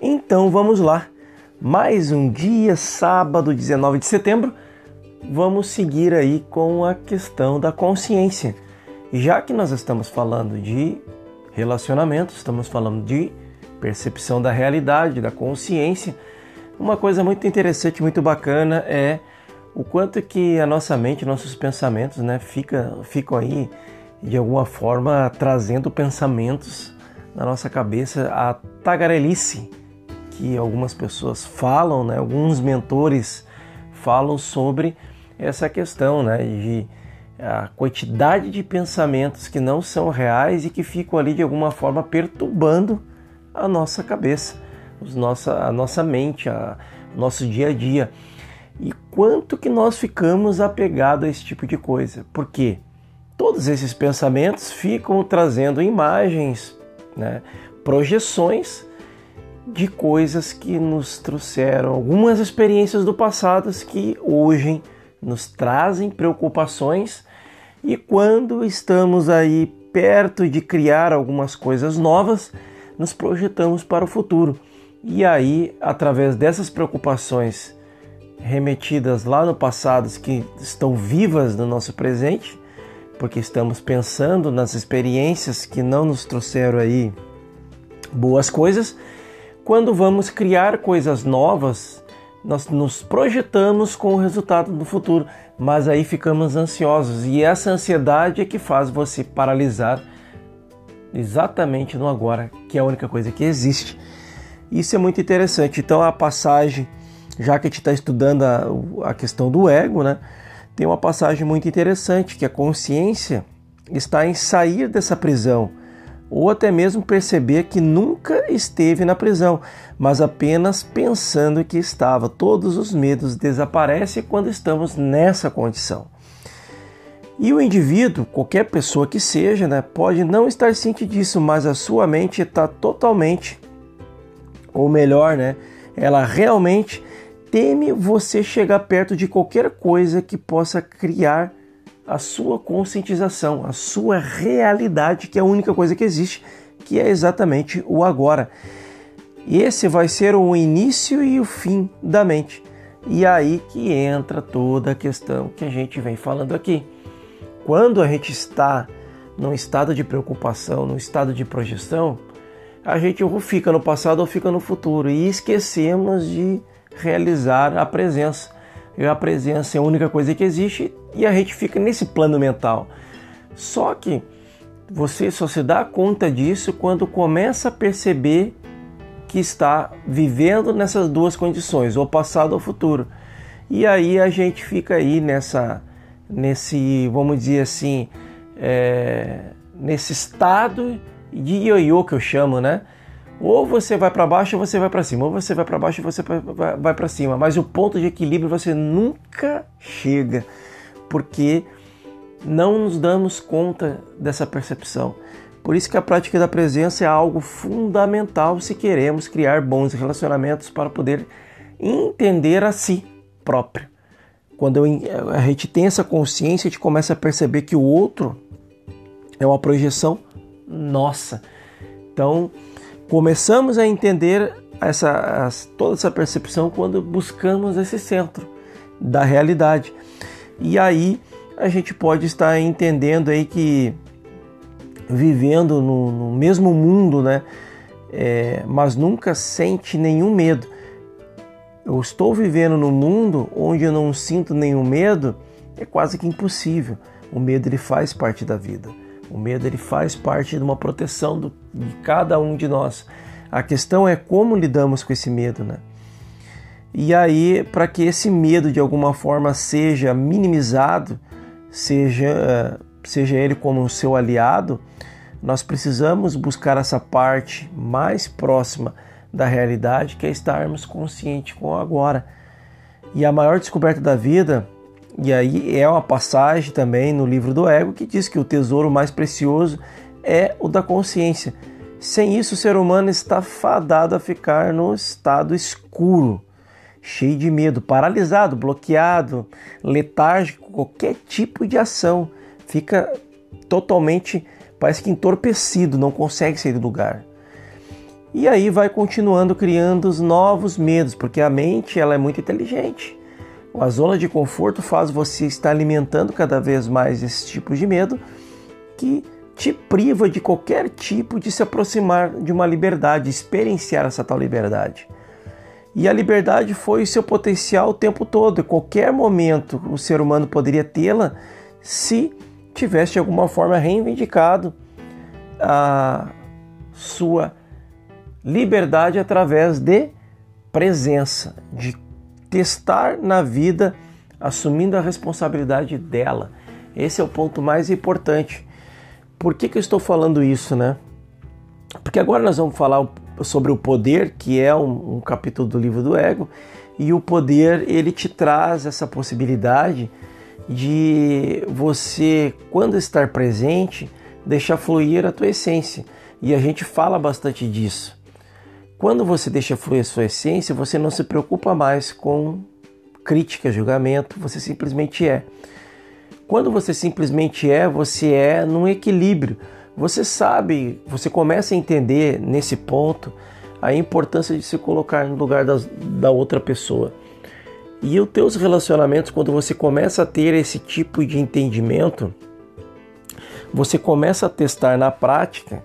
Então vamos lá. Mais um dia, sábado 19 de setembro, vamos seguir aí com a questão da consciência. Já que nós estamos falando de relacionamento, estamos falando de percepção da realidade, da consciência, uma coisa muito interessante, muito bacana é o quanto que a nossa mente, nossos pensamentos, né, fica, ficam aí de alguma forma trazendo pensamentos na nossa cabeça, a tagarelice que algumas pessoas falam, né, alguns mentores falam sobre essa questão né, de a quantidade de pensamentos que não são reais e que ficam ali de alguma forma perturbando a nossa cabeça, os nossa, a nossa mente, a, nosso dia a dia. E quanto que nós ficamos apegados a esse tipo de coisa? Porque todos esses pensamentos ficam trazendo imagens, né, projeções de coisas que nos trouxeram algumas experiências do passado que hoje nos trazem preocupações e quando estamos aí perto de criar algumas coisas novas, nos projetamos para o futuro. E aí, através dessas preocupações remetidas lá no passado, que estão vivas no nosso presente, porque estamos pensando nas experiências que não nos trouxeram aí boas coisas, quando vamos criar coisas novas, nós nos projetamos com o resultado do futuro, mas aí ficamos ansiosos e essa ansiedade é que faz você paralisar exatamente no agora, que é a única coisa que existe. Isso é muito interessante. Então a passagem, já que a gente está estudando a, a questão do ego, né, tem uma passagem muito interessante que a consciência está em sair dessa prisão ou até mesmo perceber que nunca esteve na prisão, mas apenas pensando que estava. Todos os medos desaparecem quando estamos nessa condição. E o indivíduo, qualquer pessoa que seja, né, pode não estar ciente disso, mas a sua mente está totalmente, ou melhor, né, ela realmente teme você chegar perto de qualquer coisa que possa criar a sua conscientização, a sua realidade, que é a única coisa que existe, que é exatamente o agora. E esse vai ser o início e o fim da mente. E aí que entra toda a questão que a gente vem falando aqui. Quando a gente está num estado de preocupação, num estado de projeção, a gente ou fica no passado ou fica no futuro e esquecemos de realizar a presença a presença é a única coisa que existe e a gente fica nesse plano mental. Só que você só se dá conta disso quando começa a perceber que está vivendo nessas duas condições, ou passado ou futuro. E aí a gente fica aí nessa, nesse, vamos dizer assim, é, nesse estado de ioiô que eu chamo, né? Ou você vai para baixo ou você vai para cima, ou você vai para baixo ou você vai para cima, mas o ponto de equilíbrio você nunca chega, porque não nos damos conta dessa percepção. Por isso que a prática da presença é algo fundamental se queremos criar bons relacionamentos para poder entender a si próprio. Quando a gente tem essa consciência, a gente começa a perceber que o outro é uma projeção nossa. Então, Começamos a entender essa, toda essa percepção quando buscamos esse centro da realidade. E aí a gente pode estar entendendo aí que vivendo no, no mesmo mundo, né? É, mas nunca sente nenhum medo. Eu estou vivendo num mundo onde eu não sinto nenhum medo, é quase que impossível. O medo ele faz parte da vida. O medo ele faz parte de uma proteção do, de cada um de nós. A questão é como lidamos com esse medo, né? E aí, para que esse medo de alguma forma seja minimizado, seja, seja ele como seu aliado, nós precisamos buscar essa parte mais próxima da realidade, que é estarmos conscientes com o agora. E a maior descoberta da vida e aí é uma passagem também no livro do Ego que diz que o tesouro mais precioso é o da consciência. Sem isso, o ser humano está fadado a ficar no estado escuro, cheio de medo, paralisado, bloqueado, letárgico, qualquer tipo de ação. Fica totalmente, parece que entorpecido, não consegue sair do lugar. E aí vai continuando criando os novos medos, porque a mente ela é muito inteligente. A zona de conforto faz você estar alimentando cada vez mais esse tipo de medo que te priva de qualquer tipo de se aproximar de uma liberdade, experienciar essa tal liberdade. E a liberdade foi o seu potencial o tempo todo. Em qualquer momento o ser humano poderia tê-la se tivesse de alguma forma reivindicado a sua liberdade através de presença, de testar na vida, assumindo a responsabilidade dela. Esse é o ponto mais importante. Por que, que eu estou falando isso, né? Porque agora nós vamos falar sobre o poder, que é um, um capítulo do livro do ego, e o poder ele te traz essa possibilidade de você, quando estar presente, deixar fluir a tua essência. E a gente fala bastante disso. Quando você deixa fluir a sua essência, você não se preocupa mais com crítica, julgamento, você simplesmente é. Quando você simplesmente é, você é num equilíbrio. Você sabe, você começa a entender nesse ponto a importância de se colocar no lugar das, da outra pessoa. E os teus relacionamentos, quando você começa a ter esse tipo de entendimento, você começa a testar na prática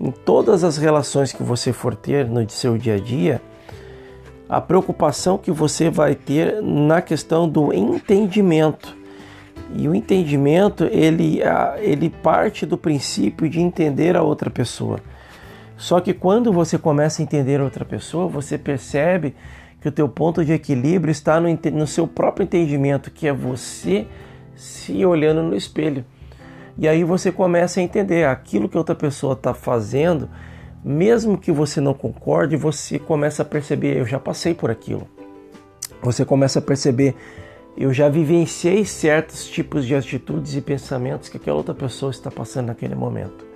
em todas as relações que você for ter no seu dia a dia, a preocupação que você vai ter na questão do entendimento. E o entendimento, ele, ele parte do princípio de entender a outra pessoa. Só que quando você começa a entender a outra pessoa, você percebe que o teu ponto de equilíbrio está no, no seu próprio entendimento, que é você se olhando no espelho. E aí você começa a entender aquilo que outra pessoa está fazendo, mesmo que você não concorde, você começa a perceber, eu já passei por aquilo. Você começa a perceber, eu já vivenciei certos tipos de atitudes e pensamentos que aquela outra pessoa está passando naquele momento.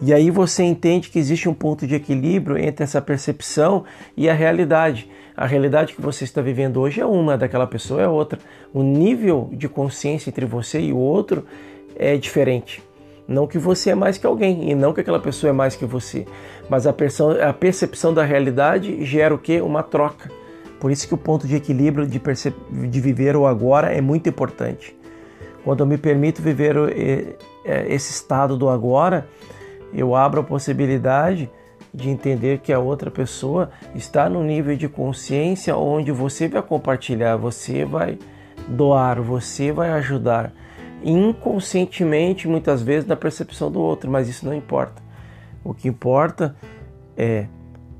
E aí você entende que existe um ponto de equilíbrio entre essa percepção e a realidade. A realidade que você está vivendo hoje é uma, daquela pessoa é outra. O nível de consciência entre você e o outro é diferente. Não que você é mais que alguém e não que aquela pessoa é mais que você, mas a, a percepção da realidade gera o que? Uma troca. Por isso que o ponto de equilíbrio de, de viver o agora é muito importante. Quando eu me permito viver esse estado do agora, eu abro a possibilidade de entender que a outra pessoa está no nível de consciência onde você vai compartilhar, você vai doar, você vai ajudar inconscientemente, muitas vezes, na percepção do outro, mas isso não importa. O que importa é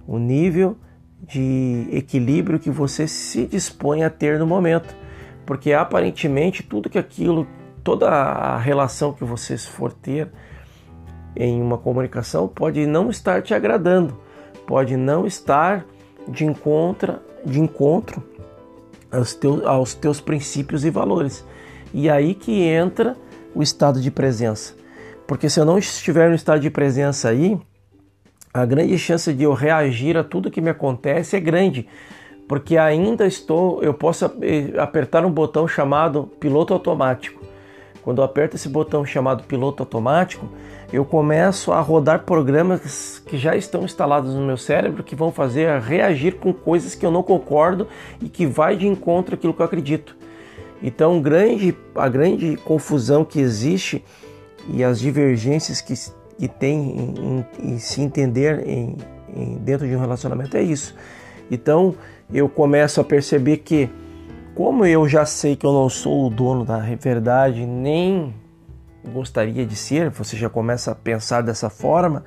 o nível de equilíbrio que você se dispõe a ter no momento, porque aparentemente tudo que aquilo, toda a relação que você for ter em uma comunicação pode não estar te agradando, pode não estar de encontro, de encontro aos teus, aos teus princípios e valores. E aí que entra o estado de presença. Porque se eu não estiver no estado de presença aí, a grande chance de eu reagir a tudo que me acontece é grande. Porque ainda estou, eu posso apertar um botão chamado piloto automático. Quando eu aperto esse botão chamado piloto automático, eu começo a rodar programas que já estão instalados no meu cérebro que vão fazer reagir com coisas que eu não concordo e que vai de encontro àquilo que eu acredito. Então, grande, a grande confusão que existe e as divergências que, que tem em, em, em se entender em, dentro de um relacionamento é isso. Então, eu começo a perceber que, como eu já sei que eu não sou o dono da verdade, nem gostaria de ser, você já começa a pensar dessa forma,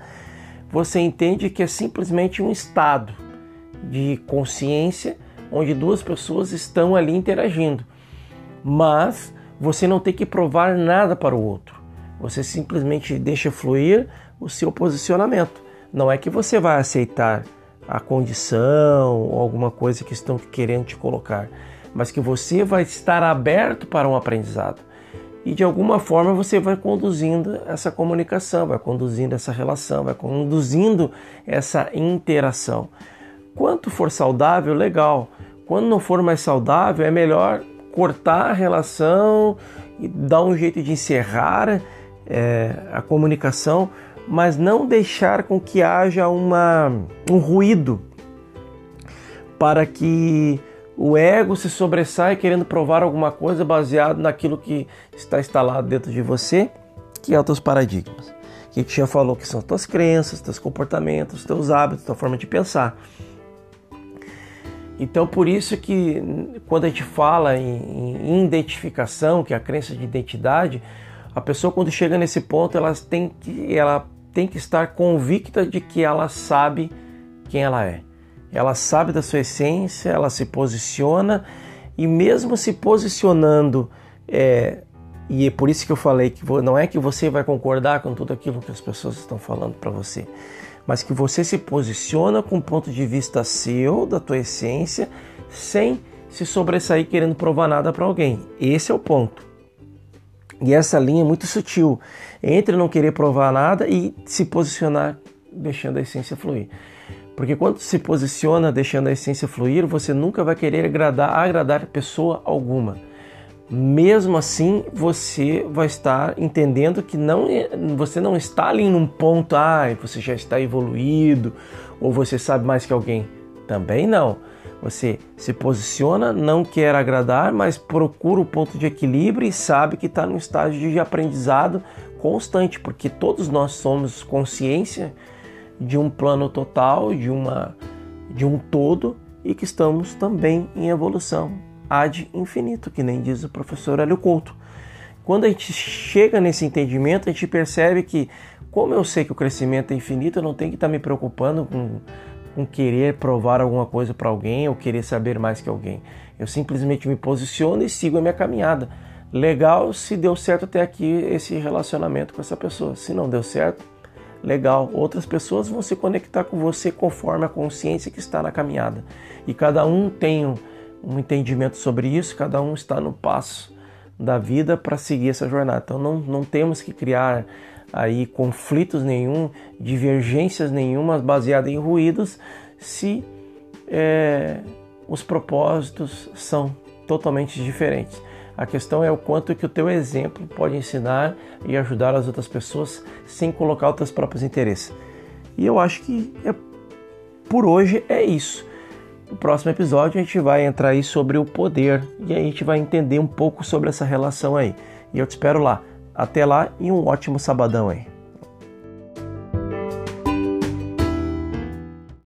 você entende que é simplesmente um estado de consciência onde duas pessoas estão ali interagindo mas você não tem que provar nada para o outro. Você simplesmente deixa fluir o seu posicionamento. Não é que você vai aceitar a condição ou alguma coisa que estão querendo te colocar, mas que você vai estar aberto para um aprendizado. E de alguma forma você vai conduzindo essa comunicação, vai conduzindo essa relação, vai conduzindo essa interação. Quanto for saudável, legal. Quando não for mais saudável, é melhor cortar a relação dar um jeito de encerrar é, a comunicação, mas não deixar com que haja uma, um ruído para que o ego se sobressaia querendo provar alguma coisa baseado naquilo que está instalado dentro de você, que é os teus paradigmas. Que te já falou que são tuas crenças, teus comportamentos, teus hábitos, tua forma de pensar. Então, por isso que quando a gente fala em, em identificação, que é a crença de identidade, a pessoa quando chega nesse ponto, ela tem que, ela tem que estar convicta de que ela sabe quem ela é. Ela sabe da sua essência, ela se posiciona e mesmo se posicionando, é, e é por isso que eu falei que não é que você vai concordar com tudo aquilo que as pessoas estão falando para você, mas que você se posiciona com um ponto de vista seu, da tua essência, sem se sobressair querendo provar nada para alguém. Esse é o ponto. E essa linha é muito sutil entre não querer provar nada e se posicionar deixando a essência fluir. Porque quando se posiciona deixando a essência fluir, você nunca vai querer agradar, agradar pessoa alguma. Mesmo assim, você vai estar entendendo que não, você não está ali num ponto, ah, você já está evoluído ou você sabe mais que alguém. Também não. Você se posiciona, não quer agradar, mas procura o ponto de equilíbrio e sabe que está num estágio de aprendizado constante, porque todos nós somos consciência de um plano total, de, uma, de um todo e que estamos também em evolução ad infinito, que nem diz o professor Hélio Couto. Quando a gente chega nesse entendimento, a gente percebe que, como eu sei que o crescimento é infinito, eu não tenho que estar me preocupando com com querer provar alguma coisa para alguém ou querer saber mais que alguém. Eu simplesmente me posiciono e sigo a minha caminhada. Legal se deu certo até aqui esse relacionamento com essa pessoa. Se não deu certo, legal. Outras pessoas vão se conectar com você conforme a consciência que está na caminhada. E cada um tem um, um entendimento sobre isso, cada um está no passo da vida para seguir essa jornada. Então não, não temos que criar aí conflitos nenhum, divergências nenhumas baseadas em ruídos, se é, os propósitos são totalmente diferentes. A questão é o quanto que o teu exemplo pode ensinar e ajudar as outras pessoas sem colocar os teus próprios interesses. E eu acho que é, por hoje é isso. No próximo episódio a gente vai entrar aí sobre o poder e aí a gente vai entender um pouco sobre essa relação aí. E eu te espero lá. Até lá e um ótimo sabadão aí.